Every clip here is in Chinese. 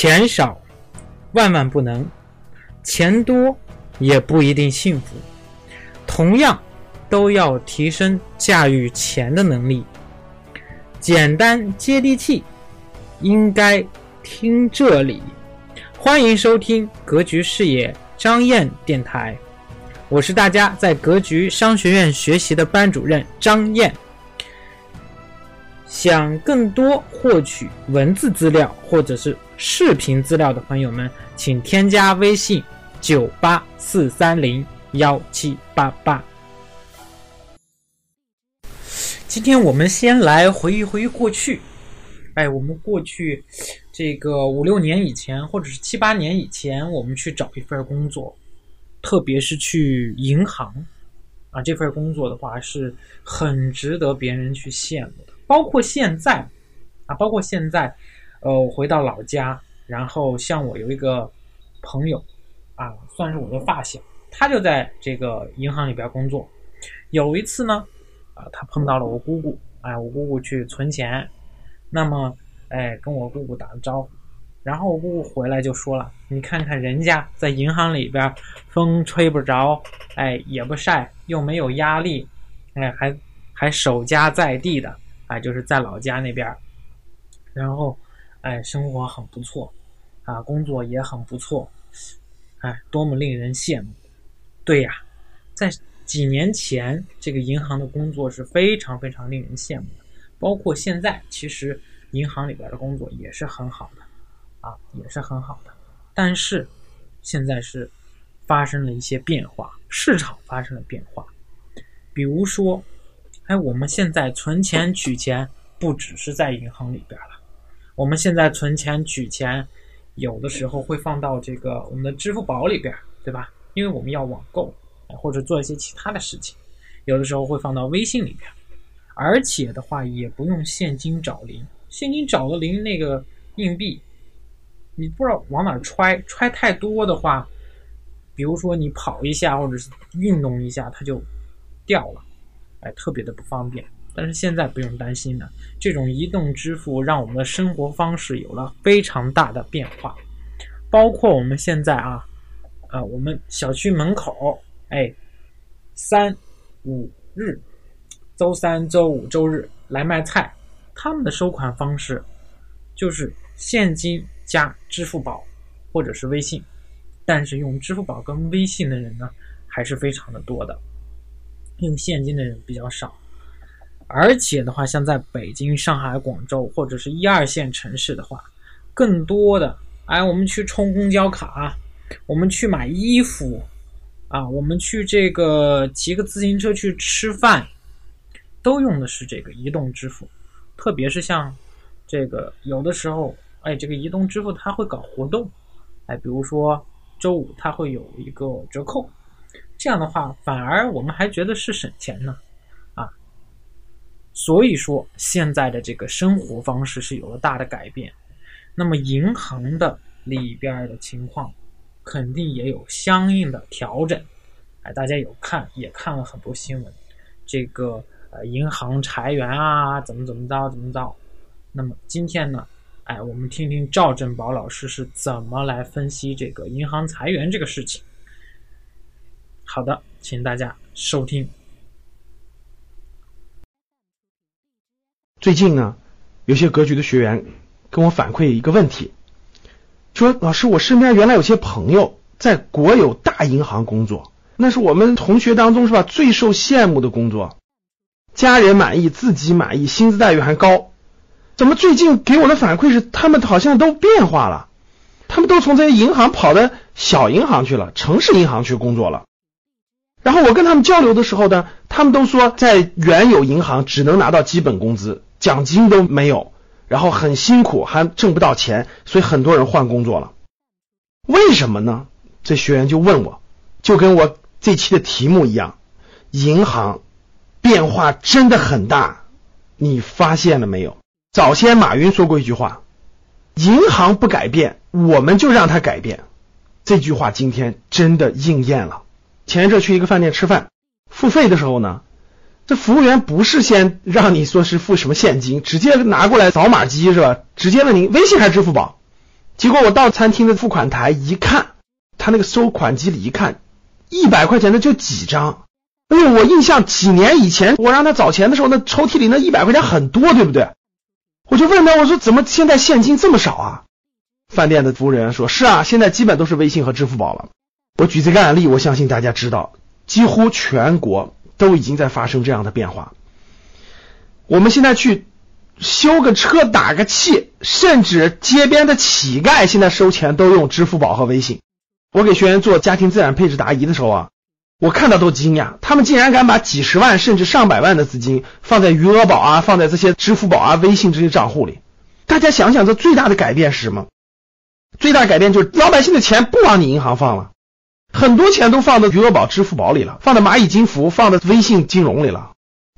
钱少万万不能，钱多也不一定幸福。同样，都要提升驾驭钱的能力。简单接地气，应该听这里。欢迎收听格局视野张燕电台，我是大家在格局商学院学习的班主任张燕。想更多获取文字资料或者是视频资料的朋友们，请添加微信九八四三零幺七八八。今天我们先来回忆回忆过去，哎，我们过去这个五六年以前，或者是七八年以前，我们去找一份工作，特别是去银行啊，这份工作的话是很值得别人去羡慕的。包括现在，啊，包括现在，呃，我回到老家，然后像我有一个朋友，啊，算是我的发小，他就在这个银行里边工作。有一次呢，啊，他碰到了我姑姑，哎，我姑姑去存钱，那么，哎，跟我姑姑打了招呼，然后我姑姑回来就说了：“你看看人家在银行里边，风吹不着，哎，也不晒，又没有压力，哎，还还守家在地的。”哎，就是在老家那边然后，哎，生活很不错，啊，工作也很不错，哎，多么令人羡慕！对呀，在几年前，这个银行的工作是非常非常令人羡慕的，包括现在，其实银行里边的工作也是很好的，啊，也是很好的。但是，现在是发生了一些变化，市场发生了变化，比如说。哎，我们现在存钱取钱不只是在银行里边了，我们现在存钱取钱，有的时候会放到这个我们的支付宝里边，对吧？因为我们要网购，或者做一些其他的事情，有的时候会放到微信里边，而且的话也不用现金找零，现金找了零那个硬币，你不知道往哪揣，揣太多的话，比如说你跑一下或者是运动一下，它就掉了。哎，特别的不方便，但是现在不用担心了。这种移动支付让我们的生活方式有了非常大的变化，包括我们现在啊，呃，我们小区门口，哎，三五日，周三、周五、周日来卖菜，他们的收款方式就是现金加支付宝或者是微信，但是用支付宝跟微信的人呢，还是非常的多的。用现金的人比较少，而且的话，像在北京、上海、广州或者是一二线城市的话，更多的，哎，我们去充公交卡，我们去买衣服，啊，我们去这个骑个自行车去吃饭，都用的是这个移动支付。特别是像这个有的时候，哎，这个移动支付它会搞活动，哎，比如说周五它会有一个折扣。这样的话，反而我们还觉得是省钱呢，啊，所以说现在的这个生活方式是有了大的改变，那么银行的里边的情况肯定也有相应的调整，哎，大家有看也看了很多新闻，这个呃银行裁员啊，怎么怎么着怎么着，那么今天呢，哎，我们听听赵振宝老师是怎么来分析这个银行裁员这个事情。好的，请大家收听。最近呢，有些格局的学员跟我反馈一个问题，说老师，我身边原来有些朋友在国有大银行工作，那是我们同学当中是吧最受羡慕的工作，家人满意，自己满意，薪资待遇还高。怎么最近给我的反馈是他们好像都变化了，他们都从这些银行跑到小银行去了，城市银行去工作了。然后我跟他们交流的时候呢，他们都说在原有银行只能拿到基本工资，奖金都没有，然后很辛苦，还挣不到钱，所以很多人换工作了。为什么呢？这学员就问我，就跟我这期的题目一样，银行变化真的很大，你发现了没有？早先马云说过一句话，银行不改变，我们就让它改变。这句话今天真的应验了。前一阵去一个饭店吃饭，付费的时候呢，这服务员不是先让你说是付什么现金，直接拿过来扫码机是吧？直接问您微信还是支付宝？结果我到餐厅的付款台一看，他那个收款机里一看，一百块钱的就几张。哎呦，我印象几年以前我让他找钱的时候，那抽屉里那一百块钱很多，对不对？我就问他，我说怎么现在现金这么少啊？饭店的服务人员说：是啊，现在基本都是微信和支付宝了。我举这个案例，我相信大家知道，几乎全国都已经在发生这样的变化。我们现在去修个车、打个气，甚至街边的乞丐现在收钱都用支付宝和微信。我给学员做家庭资产配置答疑的时候啊，我看到都惊讶，他们竟然敢把几十万甚至上百万的资金放在余额宝啊、放在这些支付宝啊、微信这些账户里。大家想想，这最大的改变是什么？最大改变就是老百姓的钱不往你银行放了，很多钱都放到余额宝、支付宝里了，放到蚂蚁金服、放到微信金融里了。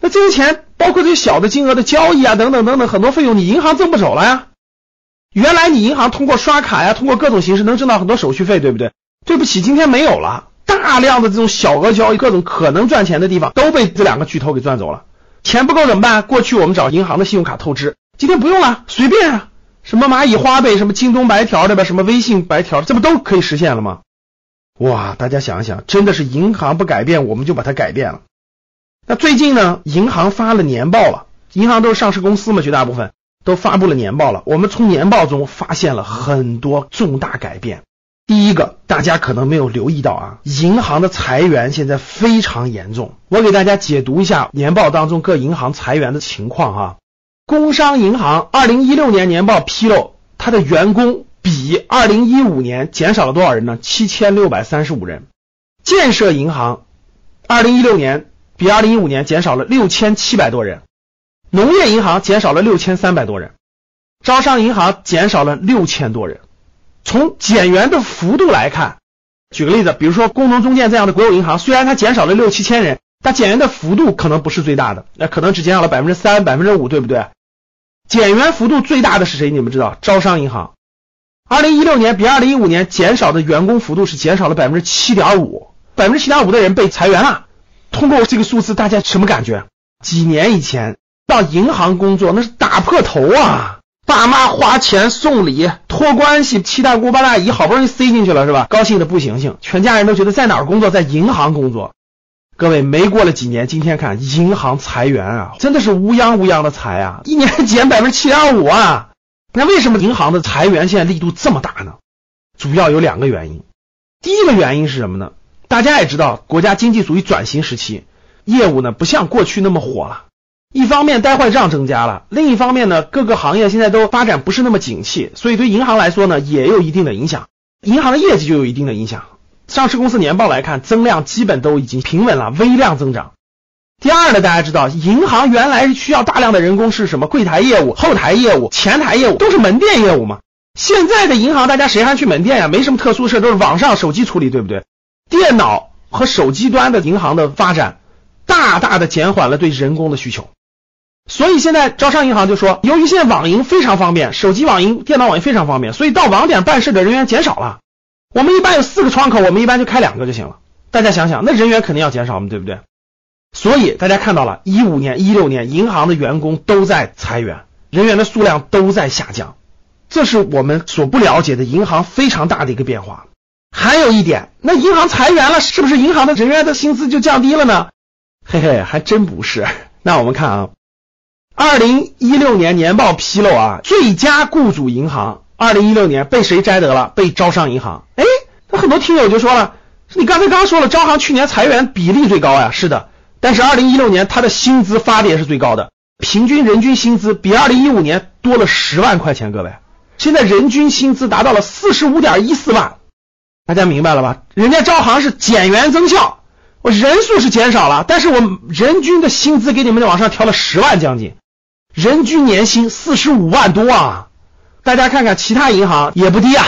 那这些钱，包括这些小的金额的交易啊，等等等等，很多费用你银行挣不走了呀。原来你银行通过刷卡呀，通过各种形式能挣到很多手续费，对不对？对不起，今天没有了，大量的这种小额交易，各种可能赚钱的地方都被这两个巨头给赚走了。钱不够怎么办？过去我们找银行的信用卡透支，今天不用了，随便啊。什么蚂蚁花呗，什么京东白条对吧？什么微信白条，这不都可以实现了吗？哇，大家想一想，真的是银行不改变，我们就把它改变了。那最近呢，银行发了年报了，银行都是上市公司嘛，绝大部分都发布了年报了。我们从年报中发现了很多重大改变。第一个，大家可能没有留意到啊，银行的裁员现在非常严重。我给大家解读一下年报当中各银行裁员的情况哈。工商银行二零一六年年报披露，它的员工比二零一五年减少了多少人呢？七千六百三十五人。建设银行二零一六年比二零一五年减少了六千七百多人。农业银行减少了六千三百多人。招商银行减少了六千多人。从减员的幅度来看，举个例子，比如说工农中建这样的国有银行，虽然它减少了六七千人，但减员的幅度可能不是最大的，那可能只减少了百分之三、百分之五，对不对？减员幅度最大的是谁？你们知道？招商银行，二零一六年比二零一五年减少的员工幅度是减少了百分之七点五，百分之七点五的人被裁员了。通过这个数字，大家什么感觉？几年以前到银行工作那是打破头啊！爸妈花钱送礼托关系，七大姑八大姨好不容易塞进去了是吧？高兴的不行行，全家人都觉得在哪儿工作？在银行工作。各位，没过了几年，今天看银行裁员啊，真的是乌央乌央的裁啊，一年减百分之七点五啊。那为什么银行的裁员现在力度这么大呢？主要有两个原因。第一个原因是什么呢？大家也知道，国家经济属于转型时期，业务呢不像过去那么火了。一方面呆坏账增加了，另一方面呢各个行业现在都发展不是那么景气，所以对银行来说呢也有一定的影响，银行的业绩就有一定的影响。上市公司年报来看，增量基本都已经平稳了，微量增长。第二呢，大家知道，银行原来需要大量的人工是什么？柜台业务、后台业务、前台业务都是门店业务嘛。现在的银行，大家谁还去门店呀？没什么特殊事，都是网上手机处理，对不对？电脑和手机端的银行的发展，大大的减缓了对人工的需求。所以现在招商银行就说，由于现在网银非常方便，手机网银、电脑网银非常方便，所以到网点办事的人员减少了。我们一般有四个窗口，我们一般就开两个就行了。大家想想，那人员肯定要减少嘛，对不对？所以大家看到了，一五年、一六年，银行的员工都在裁员，人员的数量都在下降，这是我们所不了解的银行非常大的一个变化。还有一点，那银行裁员了，是不是银行的人员的薪资就降低了呢？嘿嘿，还真不是。那我们看啊，二零一六年年报披露啊，最佳雇主银行。二零一六年被谁摘得了？被招商银行。哎，那很多听友就说了，你刚才刚说了，招行去年裁员比例最高呀。是的，但是二零一六年他的薪资发的也是最高的，平均人均薪资比二零一五年多了十万块钱。各位，现在人均薪资达到了四十五点一四万，大家明白了吧？人家招行是减员增效，我人数是减少了，但是我人均的薪资给你们往上调了十万将近，人均年薪四十五万多啊。大家看看其他银行也不低啊，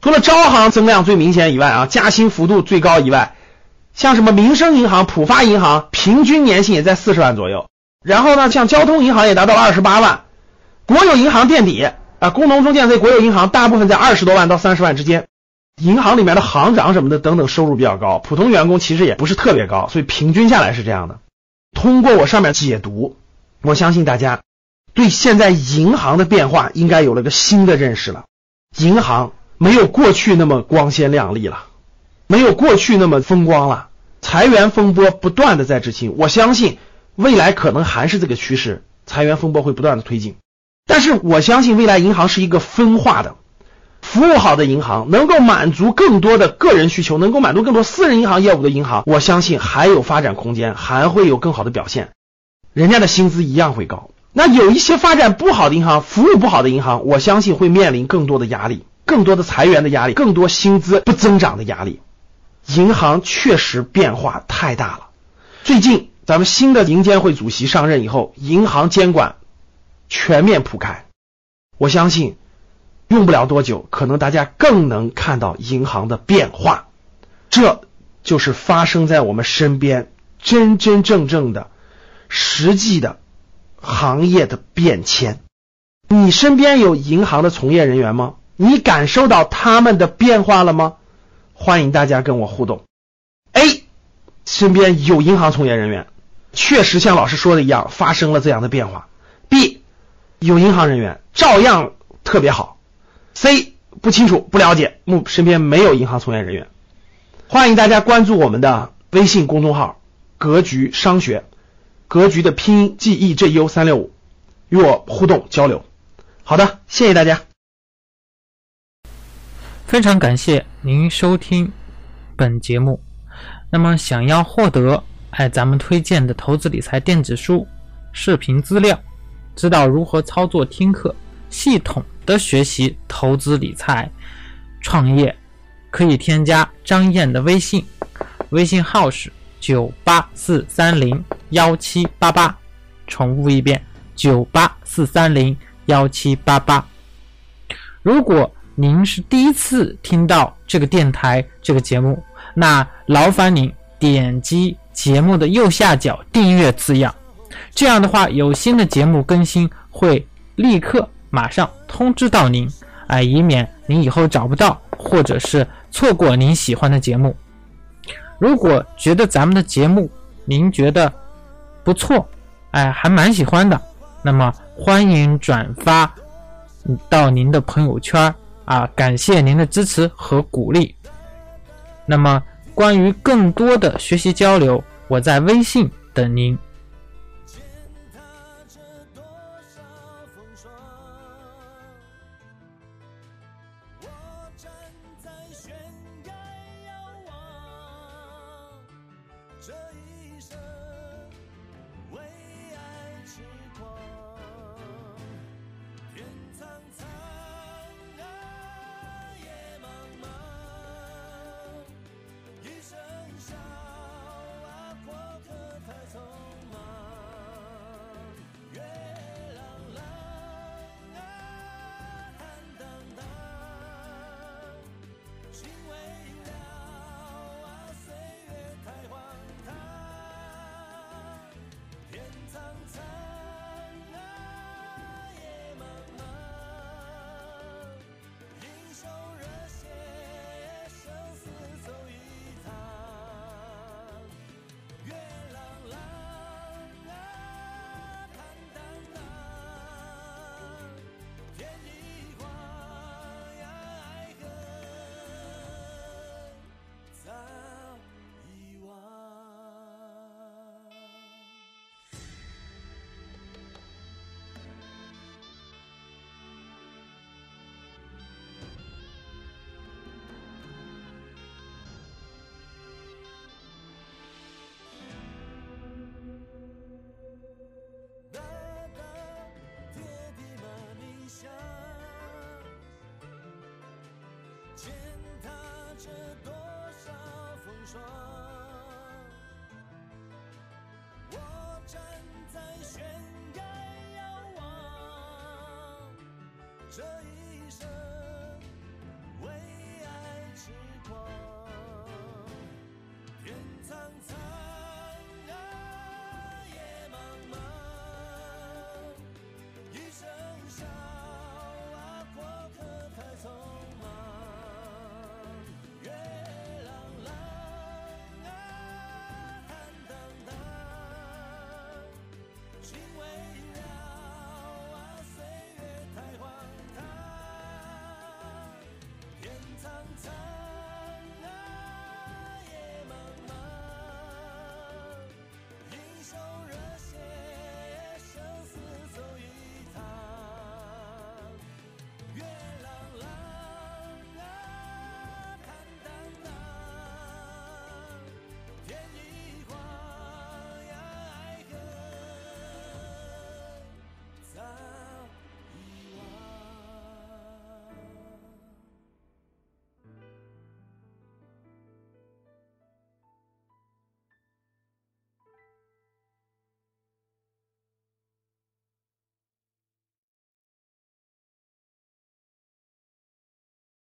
除了招行增量最明显以外啊，加薪幅度最高以外，像什么民生银行、浦发银行，平均年薪也在四十万左右。然后呢，像交通银行也达到了二十八万，国有银行垫底啊，工农中建这国有银行大部分在二十多万到三十万之间。银行里面的行长什么的等等收入比较高，普通员工其实也不是特别高，所以平均下来是这样的。通过我上面解读，我相信大家。对现在银行的变化应该有了个新的认识了。银行没有过去那么光鲜亮丽了，没有过去那么风光了，裁员风波不断的在执行。我相信未来可能还是这个趋势，裁员风波会不断的推进。但是我相信未来银行是一个分化的。服务好的银行能够满足更多的个人需求，能够满足更多私人银行业务的银行，我相信还有发展空间，还会有更好的表现。人家的薪资一样会高。那有一些发展不好的银行，服务不好的银行，我相信会面临更多的压力，更多的裁员的压力，更多薪资不增长的压力。银行确实变化太大了。最近咱们新的银监会主席上任以后，银行监管全面铺开，我相信。用不了多久，可能大家更能看到银行的变化，这就是发生在我们身边真真正正的、实际的行业的变迁。你身边有银行的从业人员吗？你感受到他们的变化了吗？欢迎大家跟我互动。A，身边有银行从业人员，确实像老师说的一样发生了这样的变化。B，有银行人员照样特别好。C 不清楚不了解，目身边没有银行从业人员，欢迎大家关注我们的微信公众号“格局商学”，格局的拼音 G E J U 三六五，与我互动交流。好的，谢谢大家。非常感谢您收听本节目。那么，想要获得哎咱们推荐的投资理财电子书、视频资料，知道如何操作听课系统。的学习、投资、理财、创业，可以添加张燕的微信，微信号是九八四三零幺七八八，重复一遍九八四三零幺七八八。如果您是第一次听到这个电台这个节目，那劳烦您点击节目的右下角订阅字样，这样的话有新的节目更新会立刻。马上通知到您，哎，以免您以后找不到，或者是错过您喜欢的节目。如果觉得咱们的节目您觉得不错，哎，还蛮喜欢的，那么欢迎转发到您的朋友圈啊，感谢您的支持和鼓励。那么关于更多的学习交流，我在微信等您。这一生。这一